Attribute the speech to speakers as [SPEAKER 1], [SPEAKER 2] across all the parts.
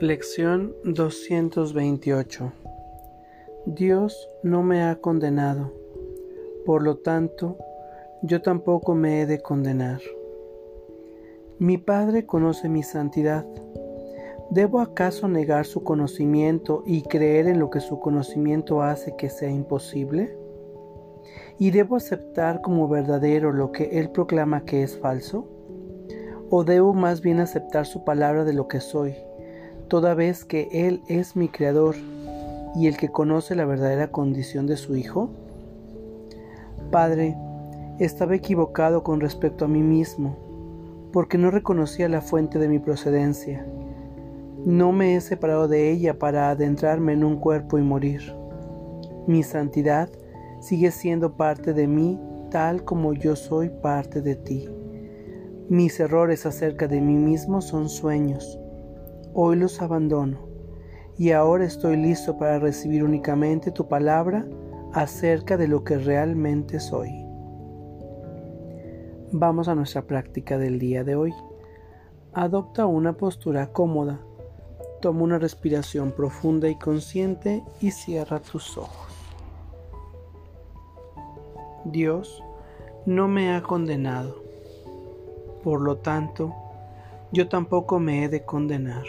[SPEAKER 1] Lección 228 Dios no me ha condenado, por lo tanto, yo tampoco me he de condenar. Mi Padre conoce mi santidad. ¿Debo acaso negar su conocimiento y creer en lo que su conocimiento hace que sea imposible? ¿Y debo aceptar como verdadero lo que Él proclama que es falso? ¿O debo más bien aceptar su palabra de lo que soy? Toda vez que Él es mi Creador y el que conoce la verdadera condición de su Hijo? Padre, estaba equivocado con respecto a mí mismo, porque no reconocía la fuente de mi procedencia. No me he separado de ella para adentrarme en un cuerpo y morir. Mi santidad sigue siendo parte de mí tal como yo soy parte de ti. Mis errores acerca de mí mismo son sueños hoy los abandono y ahora estoy listo para recibir únicamente tu palabra acerca de lo que realmente soy. Vamos a nuestra práctica del día de hoy. Adopta una postura cómoda, toma una respiración profunda y consciente y cierra tus ojos. Dios no me ha condenado, por lo tanto, yo tampoco me he de condenar.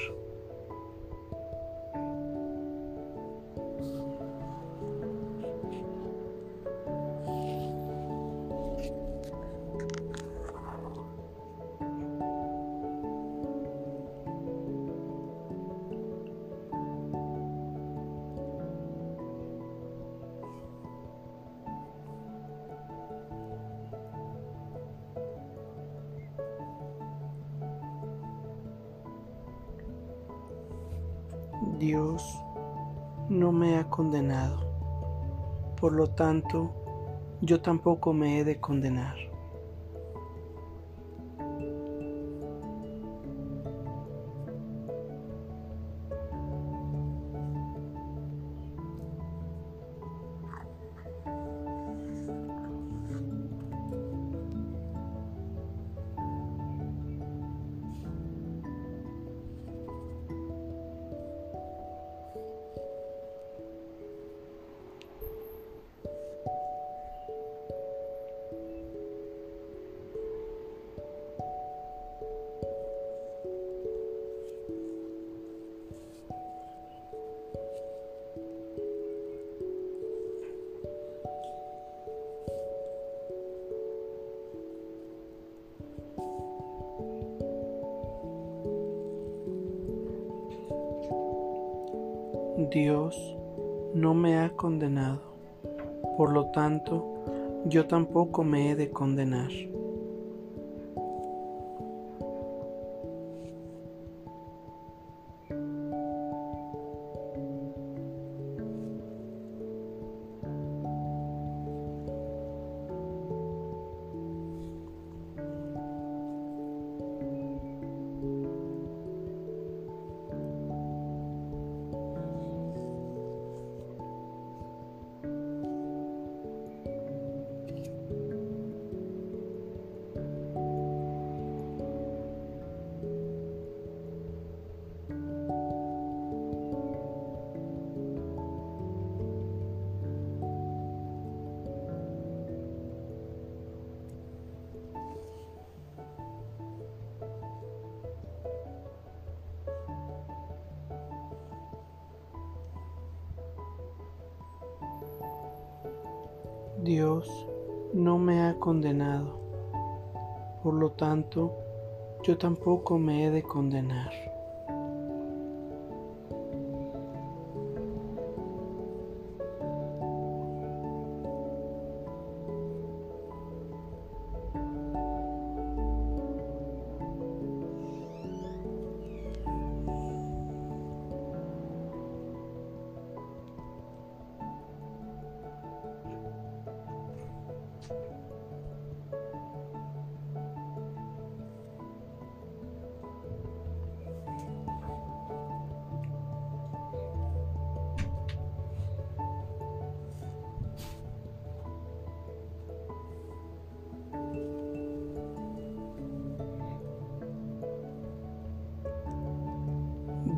[SPEAKER 1] Dios no me ha condenado, por lo tanto, yo tampoco me he de condenar. Dios no me ha condenado, por lo tanto, yo tampoco me he de condenar. Dios no me ha condenado, por lo tanto, yo tampoco me he de condenar.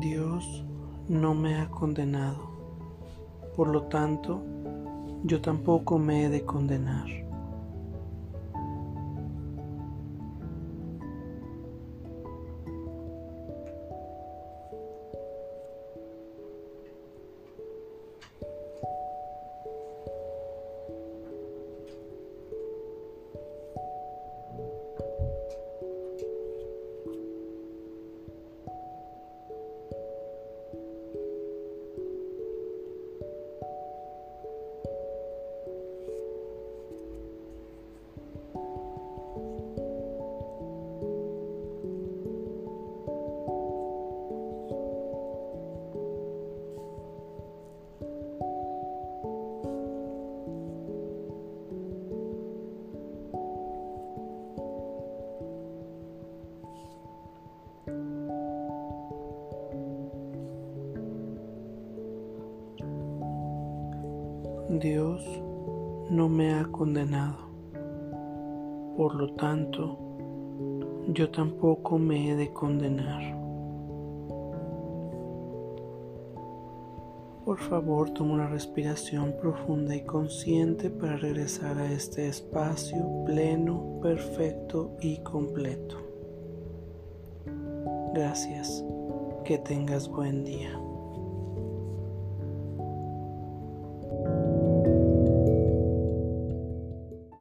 [SPEAKER 1] Dios no me ha condenado, por lo tanto, yo tampoco me he de condenar. Dios no me ha condenado. Por lo tanto, yo tampoco me he de condenar. Por favor, toma una respiración profunda y consciente para regresar a este espacio pleno, perfecto y completo. Gracias. Que tengas buen día.